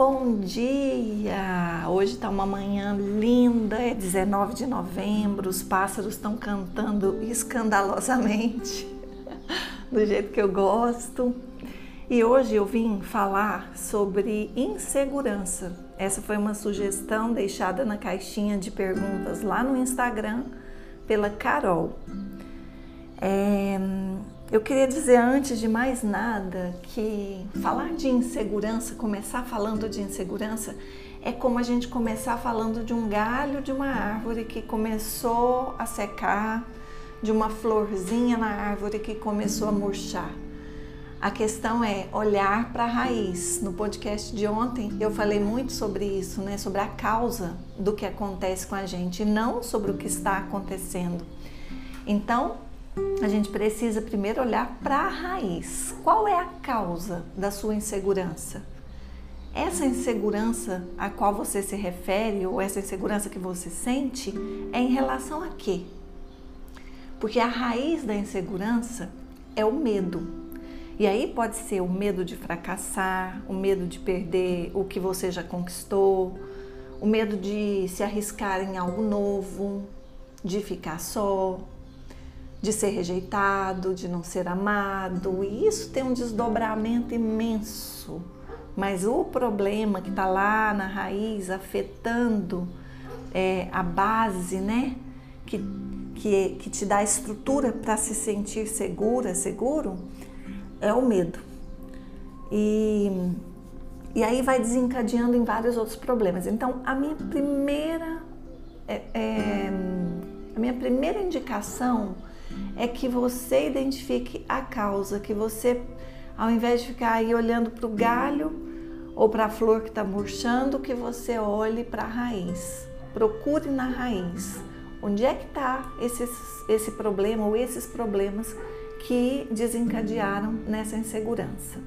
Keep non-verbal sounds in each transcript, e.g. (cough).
bom dia! Hoje está uma manhã linda, é 19 de novembro, os pássaros estão cantando escandalosamente, (laughs) do jeito que eu gosto. E hoje eu vim falar sobre insegurança. Essa foi uma sugestão deixada na caixinha de perguntas lá no Instagram pela Carol. É, eu queria dizer antes de mais nada que falar de insegurança, começar falando de insegurança, é como a gente começar falando de um galho de uma árvore que começou a secar, de uma florzinha na árvore que começou a murchar. A questão é olhar para a raiz. No podcast de ontem eu falei muito sobre isso, né? Sobre a causa do que acontece com a gente e não sobre o que está acontecendo. Então, a gente precisa primeiro olhar para a raiz. Qual é a causa da sua insegurança? Essa insegurança a qual você se refere ou essa insegurança que você sente é em relação a quê? Porque a raiz da insegurança é o medo. E aí pode ser o medo de fracassar, o medo de perder o que você já conquistou, o medo de se arriscar em algo novo, de ficar só, de ser rejeitado, de não ser amado, e isso tem um desdobramento imenso. Mas o problema que está lá na raiz, afetando é, a base, né? Que, que, que te dá a estrutura para se sentir segura, seguro, é o medo. E, e aí vai desencadeando em vários outros problemas. Então, a minha primeira, é, é, a minha primeira indicação é que você identifique a causa, que você, ao invés de ficar aí olhando para o galho ou para a flor que está murchando, que você olhe para a raiz. Procure na raiz. Onde é que está esse problema ou esses problemas que desencadearam nessa insegurança?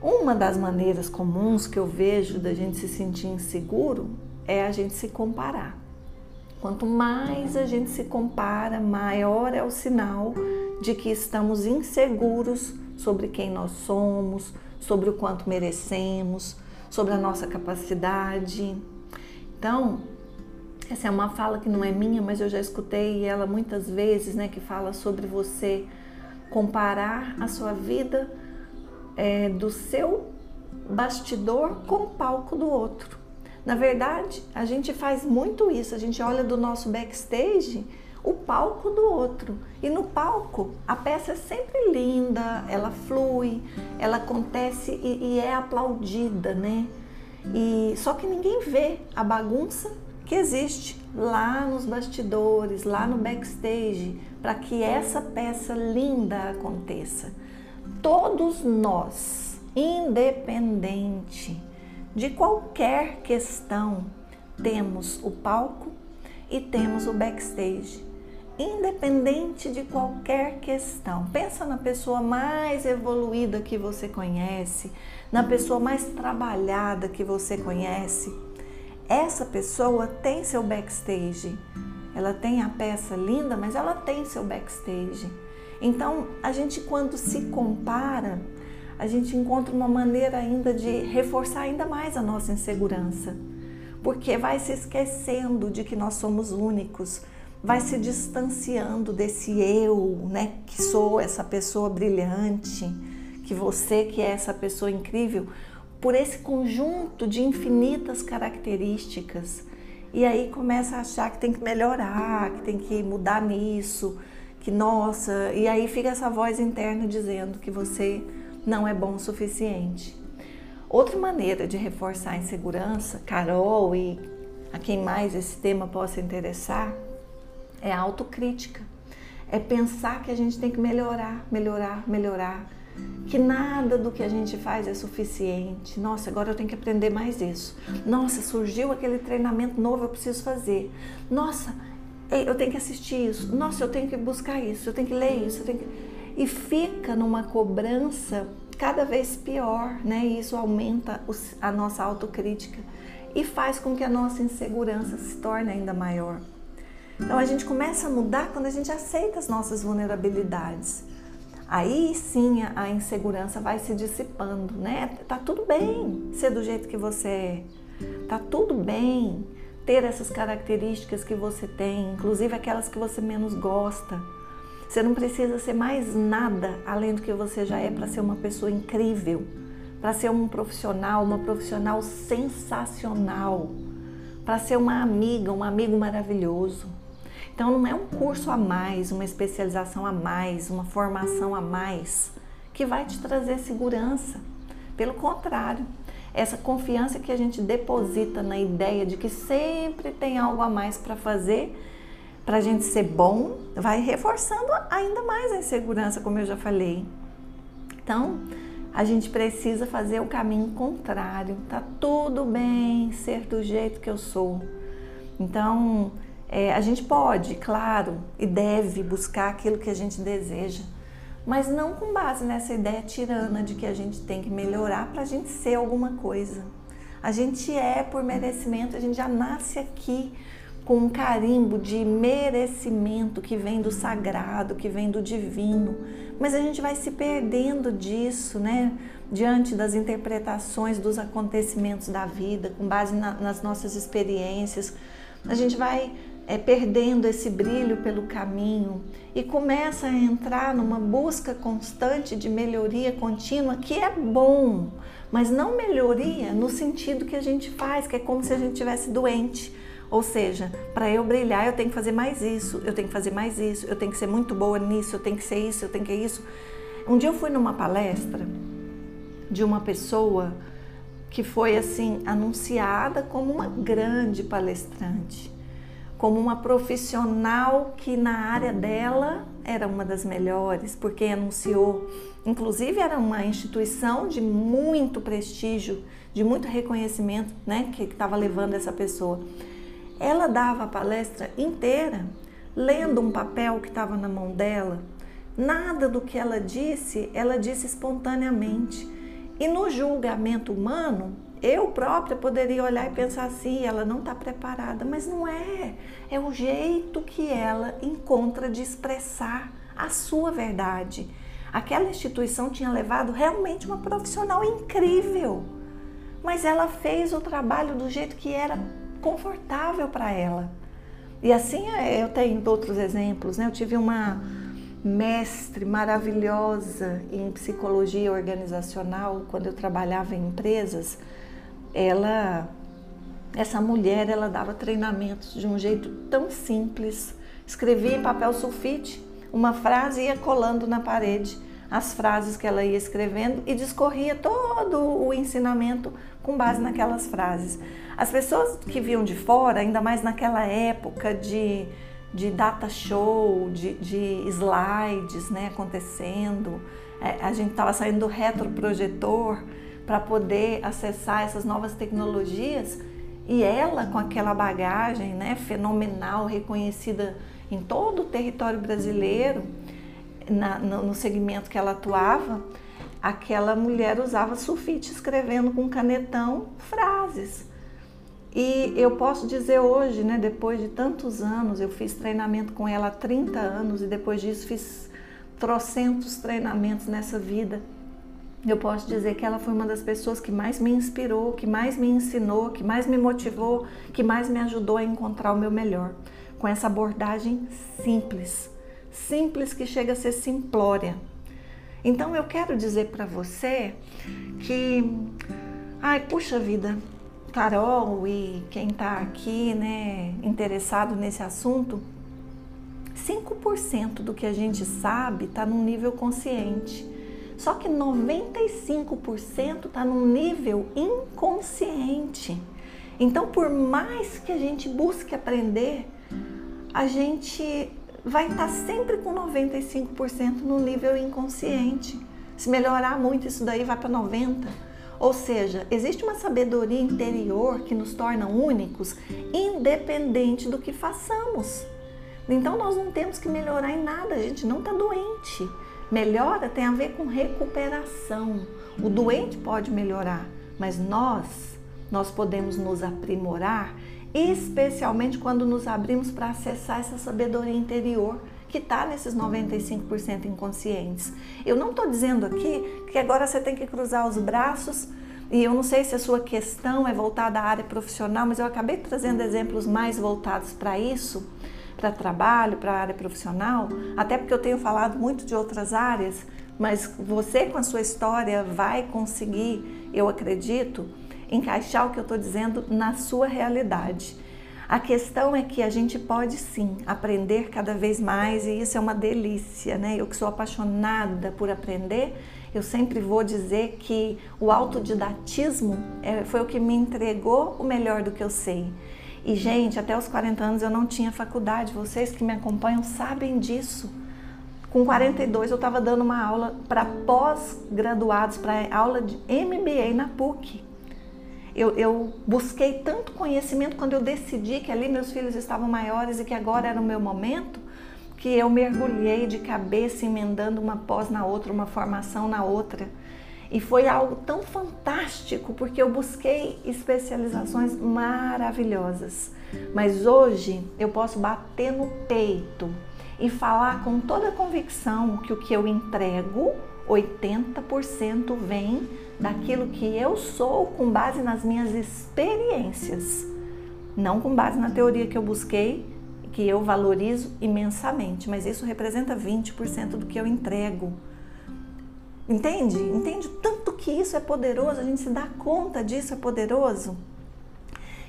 Uma das maneiras comuns que eu vejo da gente se sentir inseguro é a gente se comparar. Quanto mais a gente se compara, maior é o sinal de que estamos inseguros sobre quem nós somos, sobre o quanto merecemos, sobre a nossa capacidade. Então, essa é uma fala que não é minha, mas eu já escutei ela muitas vezes, né, que fala sobre você comparar a sua vida é, do seu bastidor com o palco do outro. Na verdade, a gente faz muito isso, a gente olha do nosso backstage o palco do outro. E no palco a peça é sempre linda, ela flui, ela acontece e, e é aplaudida, né? E só que ninguém vê a bagunça que existe lá nos bastidores, lá no backstage, para que essa peça linda aconteça. Todos nós, independente de qualquer questão, temos o palco e temos o backstage. Independente de qualquer questão, pensa na pessoa mais evoluída que você conhece, na pessoa mais trabalhada que você conhece. Essa pessoa tem seu backstage. Ela tem a peça linda, mas ela tem seu backstage. Então, a gente quando se compara, a gente encontra uma maneira ainda de reforçar ainda mais a nossa insegurança, porque vai se esquecendo de que nós somos únicos, vai se distanciando desse eu, né, que sou essa pessoa brilhante, que você que é essa pessoa incrível, por esse conjunto de infinitas características. E aí começa a achar que tem que melhorar, que tem que mudar nisso, que nossa, e aí fica essa voz interna dizendo que você não é bom o suficiente. Outra maneira de reforçar a insegurança, Carol e a quem mais esse tema possa interessar, é a autocrítica. É pensar que a gente tem que melhorar, melhorar, melhorar. Que nada do que a gente faz é suficiente. Nossa, agora eu tenho que aprender mais isso. Nossa, surgiu aquele treinamento novo, eu preciso fazer. Nossa, eu tenho que assistir isso. Nossa, eu tenho que buscar isso, eu tenho que ler isso, eu tenho que e fica numa cobrança cada vez pior, né? E isso aumenta a nossa autocrítica e faz com que a nossa insegurança se torne ainda maior. Então a gente começa a mudar quando a gente aceita as nossas vulnerabilidades. aí sim a insegurança vai se dissipando, né? Tá tudo bem ser do jeito que você é. Tá tudo bem ter essas características que você tem, inclusive aquelas que você menos gosta. Você não precisa ser mais nada além do que você já é para ser uma pessoa incrível, para ser um profissional, uma profissional sensacional, para ser uma amiga, um amigo maravilhoso. Então não é um curso a mais, uma especialização a mais, uma formação a mais que vai te trazer segurança. Pelo contrário, essa confiança que a gente deposita na ideia de que sempre tem algo a mais para fazer, para a gente ser bom, vai reforçando ainda mais a insegurança, como eu já falei. Então, a gente precisa fazer o caminho contrário. Tá tudo bem ser do jeito que eu sou. Então, é, a gente pode, claro, e deve buscar aquilo que a gente deseja, mas não com base nessa ideia tirana de que a gente tem que melhorar para a gente ser alguma coisa. A gente é por merecimento, a gente já nasce aqui com um carimbo de merecimento que vem do sagrado, que vem do divino. Mas a gente vai se perdendo disso, né? Diante das interpretações dos acontecimentos da vida, com base na, nas nossas experiências. A gente vai é, perdendo esse brilho pelo caminho e começa a entrar numa busca constante de melhoria contínua, que é bom, mas não melhoria no sentido que a gente faz, que é como se a gente tivesse doente. Ou seja, para eu brilhar, eu tenho que fazer mais isso, eu tenho que fazer mais isso, eu tenho que ser muito boa nisso, eu tenho que ser isso, eu tenho que isso. Um dia eu fui numa palestra de uma pessoa que foi assim anunciada como uma grande palestrante como uma profissional que na área dela era uma das melhores, porque anunciou, inclusive era uma instituição de muito prestígio, de muito reconhecimento, né, que estava levando essa pessoa. Ela dava a palestra inteira lendo um papel que estava na mão dela. Nada do que ela disse, ela disse espontaneamente. E no julgamento humano, eu própria poderia olhar e pensar assim, ela não está preparada, mas não é. É o jeito que ela encontra de expressar a sua verdade. Aquela instituição tinha levado realmente uma profissional incrível, mas ela fez o trabalho do jeito que era confortável para ela. E assim é, eu tenho outros exemplos, né? Eu tive uma mestre maravilhosa em psicologia organizacional quando eu trabalhava em empresas ela essa mulher ela dava treinamentos de um jeito tão simples, escrevia em papel sulfite uma frase e ia colando na parede as frases que ela ia escrevendo e discorria todo o ensinamento com base naquelas frases. As pessoas que viam de fora, ainda mais naquela época de, de data show, de, de slides né, acontecendo, é, a gente estava saindo do retroprojetor, para poder acessar essas novas tecnologias e ela com aquela bagagem né, fenomenal, reconhecida em todo o território brasileiro, na, no, no segmento que ela atuava, aquela mulher usava sulfite escrevendo com canetão frases. E eu posso dizer hoje, né, depois de tantos anos, eu fiz treinamento com ela há 30 anos e depois disso fiz trocentos treinamentos nessa vida eu posso dizer que ela foi uma das pessoas que mais me inspirou, que mais me ensinou, que mais me motivou, que mais me ajudou a encontrar o meu melhor. Com essa abordagem simples, simples que chega a ser simplória. Então eu quero dizer para você que, ai, puxa vida, Carol e quem está aqui, né, interessado nesse assunto, 5% do que a gente sabe está num nível consciente. Só que 95% está num nível inconsciente. Então, por mais que a gente busque aprender, a gente vai estar tá sempre com 95% no nível inconsciente. Se melhorar muito, isso daí vai para 90%. Ou seja, existe uma sabedoria interior que nos torna únicos, independente do que façamos. Então, nós não temos que melhorar em nada, a gente não está doente. Melhora tem a ver com recuperação. O doente pode melhorar, mas nós, nós podemos nos aprimorar, especialmente quando nos abrimos para acessar essa sabedoria interior que está nesses 95% inconscientes. Eu não estou dizendo aqui que agora você tem que cruzar os braços e eu não sei se a sua questão é voltada à área profissional, mas eu acabei trazendo exemplos mais voltados para isso, para trabalho, para a área profissional, até porque eu tenho falado muito de outras áreas, mas você com a sua história vai conseguir, eu acredito, encaixar o que eu estou dizendo na sua realidade. A questão é que a gente pode sim aprender cada vez mais e isso é uma delícia, né? Eu que sou apaixonada por aprender, eu sempre vou dizer que o autodidatismo é, foi o que me entregou o melhor do que eu sei. E, gente, até os 40 anos eu não tinha faculdade, vocês que me acompanham sabem disso. Com 42 eu estava dando uma aula para pós-graduados, para aula de MBA na PUC eu, eu, busquei tanto conhecimento quando eu decidi que ali meus filhos estavam maiores e que agora era o meu momento, que eu mergulhei de cabeça emendando uma pós na outra, uma formação na outra. E foi algo tão fantástico, porque eu busquei especializações maravilhosas. Mas hoje eu posso bater no peito e falar com toda a convicção que o que eu entrego, 80% vem daquilo que eu sou com base nas minhas experiências, não com base na teoria que eu busquei, que eu valorizo imensamente, mas isso representa 20% do que eu entrego. Entende? Entende tanto que isso é poderoso, a gente se dá conta disso é poderoso?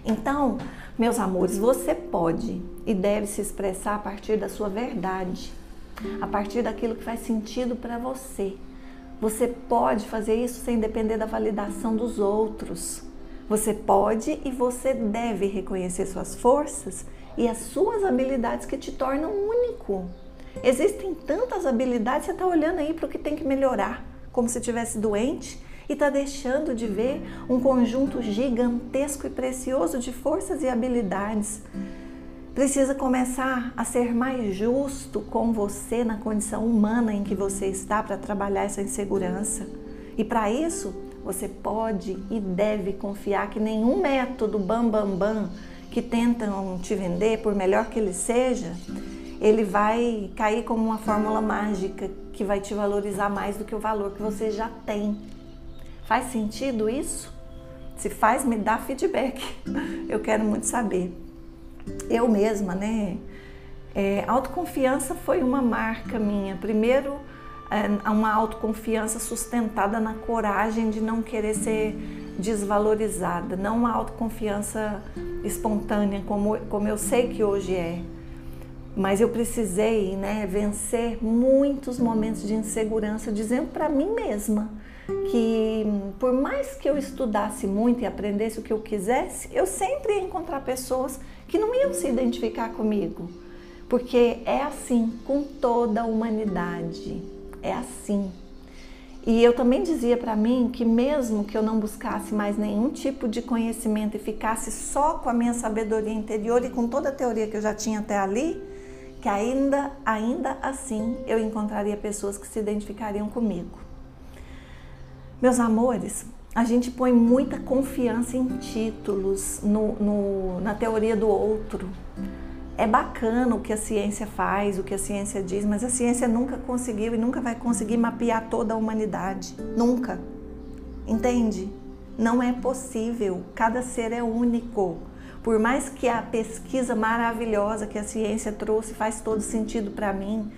Então, meus amores, você pode e deve se expressar a partir da sua verdade, a partir daquilo que faz sentido para você. Você pode fazer isso sem depender da validação dos outros. Você pode e você deve reconhecer suas forças e as suas habilidades que te tornam único. Existem tantas habilidades, você está olhando aí para o que tem que melhorar, como se estivesse doente, e está deixando de ver um conjunto gigantesco e precioso de forças e habilidades precisa começar a ser mais justo com você na condição humana em que você está para trabalhar essa insegurança. E para isso, você pode e deve confiar que nenhum método bam bam bam que tentam te vender, por melhor que ele seja, ele vai cair como uma fórmula mágica que vai te valorizar mais do que o valor que você já tem. Faz sentido isso? Se faz, me dá feedback. (laughs) Eu quero muito saber eu mesma, né? É, autoconfiança foi uma marca minha. Primeiro, é, uma autoconfiança sustentada na coragem de não querer ser desvalorizada, não uma autoconfiança espontânea como, como eu sei que hoje é. Mas eu precisei né, vencer muitos momentos de insegurança, dizendo para mim mesma que por mais que eu estudasse muito e aprendesse o que eu quisesse, eu sempre ia encontrar pessoas que não iam se identificar comigo. Porque é assim com toda a humanidade. É assim. E eu também dizia para mim que mesmo que eu não buscasse mais nenhum tipo de conhecimento e ficasse só com a minha sabedoria interior e com toda a teoria que eu já tinha até ali, que ainda, ainda assim eu encontraria pessoas que se identificariam comigo. Meus amores, a gente põe muita confiança em títulos, no, no, na teoria do outro. É bacana o que a ciência faz, o que a ciência diz, mas a ciência nunca conseguiu e nunca vai conseguir mapear toda a humanidade. Nunca. Entende? Não é possível. Cada ser é único. Por mais que a pesquisa maravilhosa que a ciência trouxe faz todo sentido para mim,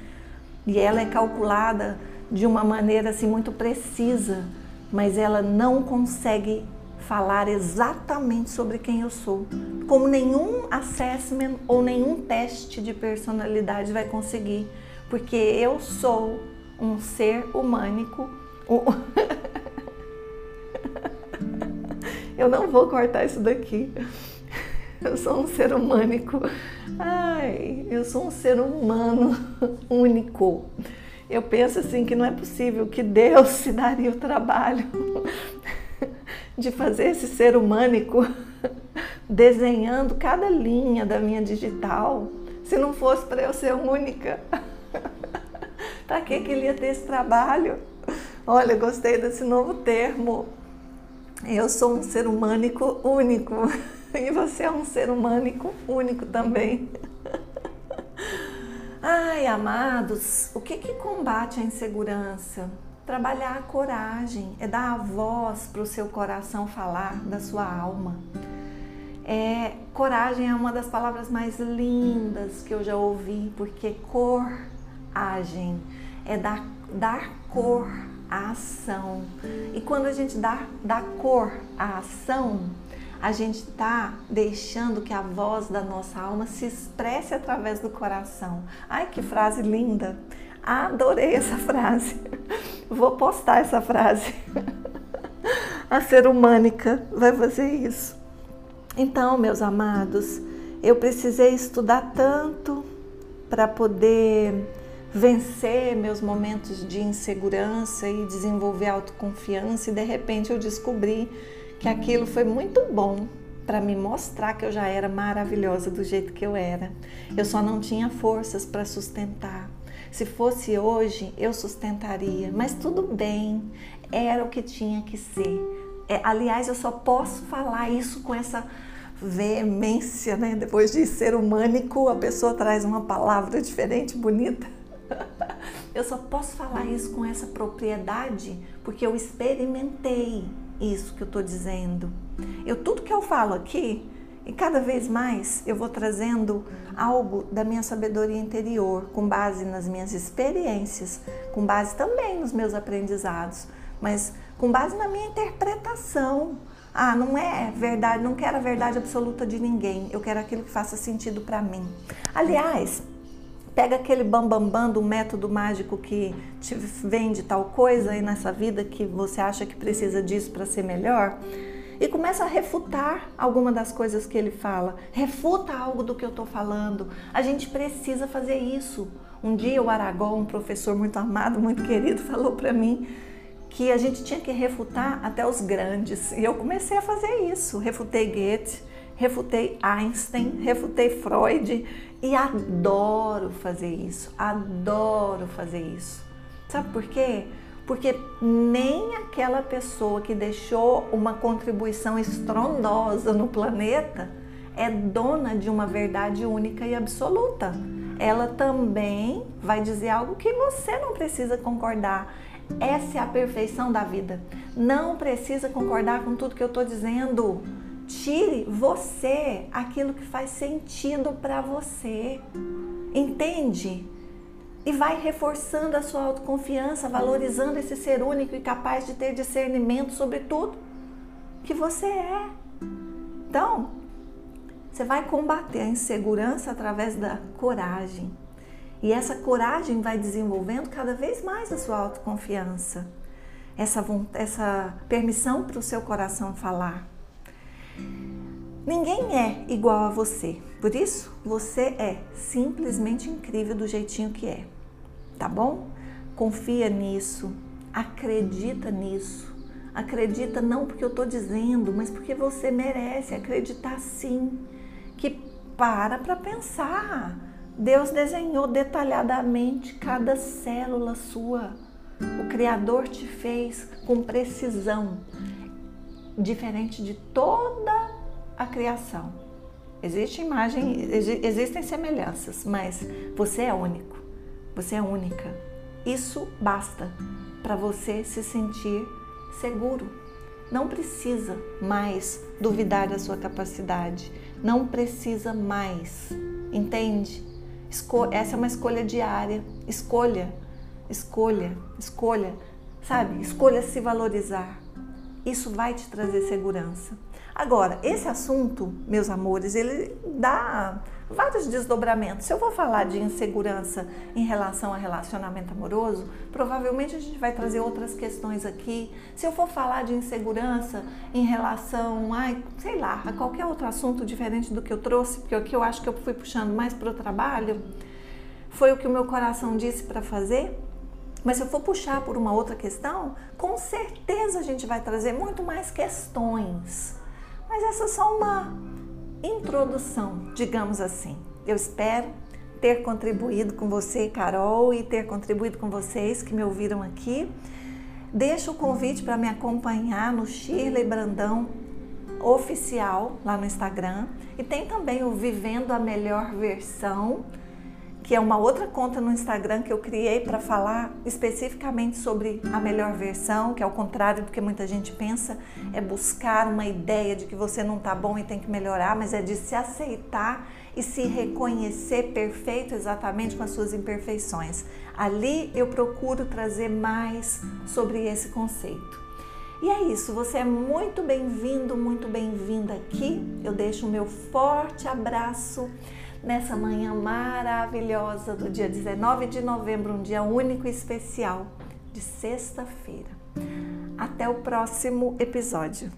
e ela é calculada de uma maneira assim muito precisa, mas ela não consegue falar exatamente sobre quem eu sou, como nenhum assessment ou nenhum teste de personalidade vai conseguir, porque eu sou um ser humânico. (laughs) eu não vou cortar isso daqui. Eu sou um ser humânico. Ai, eu sou um ser humano (laughs) único eu penso assim que não é possível que Deus se (laughs) daria o trabalho (laughs) de fazer esse ser humânico (laughs) desenhando cada linha da minha digital, se não fosse para eu ser única. para que, que ele ia ter esse trabalho? Olha, gostei desse novo termo. Eu sou um ser humânico único e você é um ser humânico único também. Ai, amados, o que, que combate a insegurança? Trabalhar a coragem, é dar a voz para o seu coração falar da sua alma. É, coragem é uma das palavras mais lindas que eu já ouvi, porque coragem é dar, dar cor à ação. E quando a gente dá, dá cor à ação, a gente está deixando que a voz da nossa alma se expresse através do coração. Ai, que frase linda! Adorei essa frase. (laughs) Vou postar essa frase. (laughs) A ser humânica vai fazer isso. Então, meus amados, eu precisei estudar tanto para poder vencer meus momentos de insegurança e desenvolver autoconfiança, e de repente eu descobri que aquilo foi muito bom para me mostrar que eu já era maravilhosa do jeito que eu era. Eu só não tinha forças para sustentar. Se fosse hoje, eu sustentaria, mas tudo bem, era o que tinha que ser. É, aliás, eu só posso falar isso com essa veemência, né? Depois de ser humânico, a pessoa traz uma palavra diferente, bonita. (laughs) Eu só posso falar isso com essa propriedade porque eu experimentei isso que eu estou dizendo. Eu tudo que eu falo aqui e cada vez mais eu vou trazendo algo da minha sabedoria interior, com base nas minhas experiências, com base também nos meus aprendizados, mas com base na minha interpretação. Ah, não é verdade, não quero a verdade absoluta de ninguém, eu quero aquilo que faça sentido para mim. Aliás, pega aquele bambambam bam, bam do método mágico que te vende tal coisa aí nessa vida que você acha que precisa disso para ser melhor e começa a refutar alguma das coisas que ele fala. Refuta algo do que eu estou falando. A gente precisa fazer isso. Um dia o Aragão, um professor muito amado, muito querido, falou para mim que a gente tinha que refutar até os grandes. E eu comecei a fazer isso. Refutei Goethe, refutei Einstein, refutei Freud e adoro fazer isso, adoro fazer isso. Sabe por quê? Porque nem aquela pessoa que deixou uma contribuição estrondosa no planeta é dona de uma verdade única e absoluta. Ela também vai dizer algo que você não precisa concordar. Essa é a perfeição da vida. Não precisa concordar com tudo que eu estou dizendo. Tire você aquilo que faz sentido para você. Entende? E vai reforçando a sua autoconfiança, valorizando esse ser único e capaz de ter discernimento sobre tudo que você é. Então, você vai combater a insegurança através da coragem. E essa coragem vai desenvolvendo cada vez mais a sua autoconfiança. Essa, essa permissão para o seu coração falar. Ninguém é igual a você, por isso você é simplesmente incrível do jeitinho que é, tá bom? Confia nisso, acredita nisso, acredita não porque eu tô dizendo, mas porque você merece acreditar sim. Que para para pensar. Deus desenhou detalhadamente cada célula sua. O Criador te fez com precisão diferente de toda a criação. Existe imagem, existem semelhanças, mas você é único. Você é única. Isso basta para você se sentir seguro. Não precisa mais duvidar da sua capacidade. Não precisa mais. Entende? Esco essa é uma escolha diária. Escolha, escolha, escolha. Sabe? Escolha se valorizar. Isso vai te trazer segurança. Agora, esse assunto, meus amores, ele dá vários desdobramentos. Se eu vou falar de insegurança em relação a relacionamento amoroso, provavelmente a gente vai trazer outras questões aqui. Se eu for falar de insegurança em relação, ai, sei lá, a qualquer outro assunto diferente do que eu trouxe, porque aqui eu acho que eu fui puxando mais para o trabalho, foi o que o meu coração disse para fazer. Mas se eu for puxar por uma outra questão, com certeza a gente vai trazer muito mais questões. Mas essa é só uma introdução, digamos assim. Eu espero ter contribuído com você, Carol, e ter contribuído com vocês que me ouviram aqui. Deixo o convite para me acompanhar no Shirley Brandão oficial lá no Instagram e tem também o Vivendo a Melhor Versão que é uma outra conta no Instagram que eu criei para falar especificamente sobre a melhor versão, que ao contrário do que muita gente pensa, é buscar uma ideia de que você não está bom e tem que melhorar, mas é de se aceitar e se reconhecer perfeito exatamente com as suas imperfeições. Ali eu procuro trazer mais sobre esse conceito. E é isso, você é muito bem-vindo, muito bem-vinda aqui. Eu deixo o meu forte abraço nessa manhã maravilhosa do dia 19 de novembro, um dia único e especial de sexta-feira. Até o próximo episódio.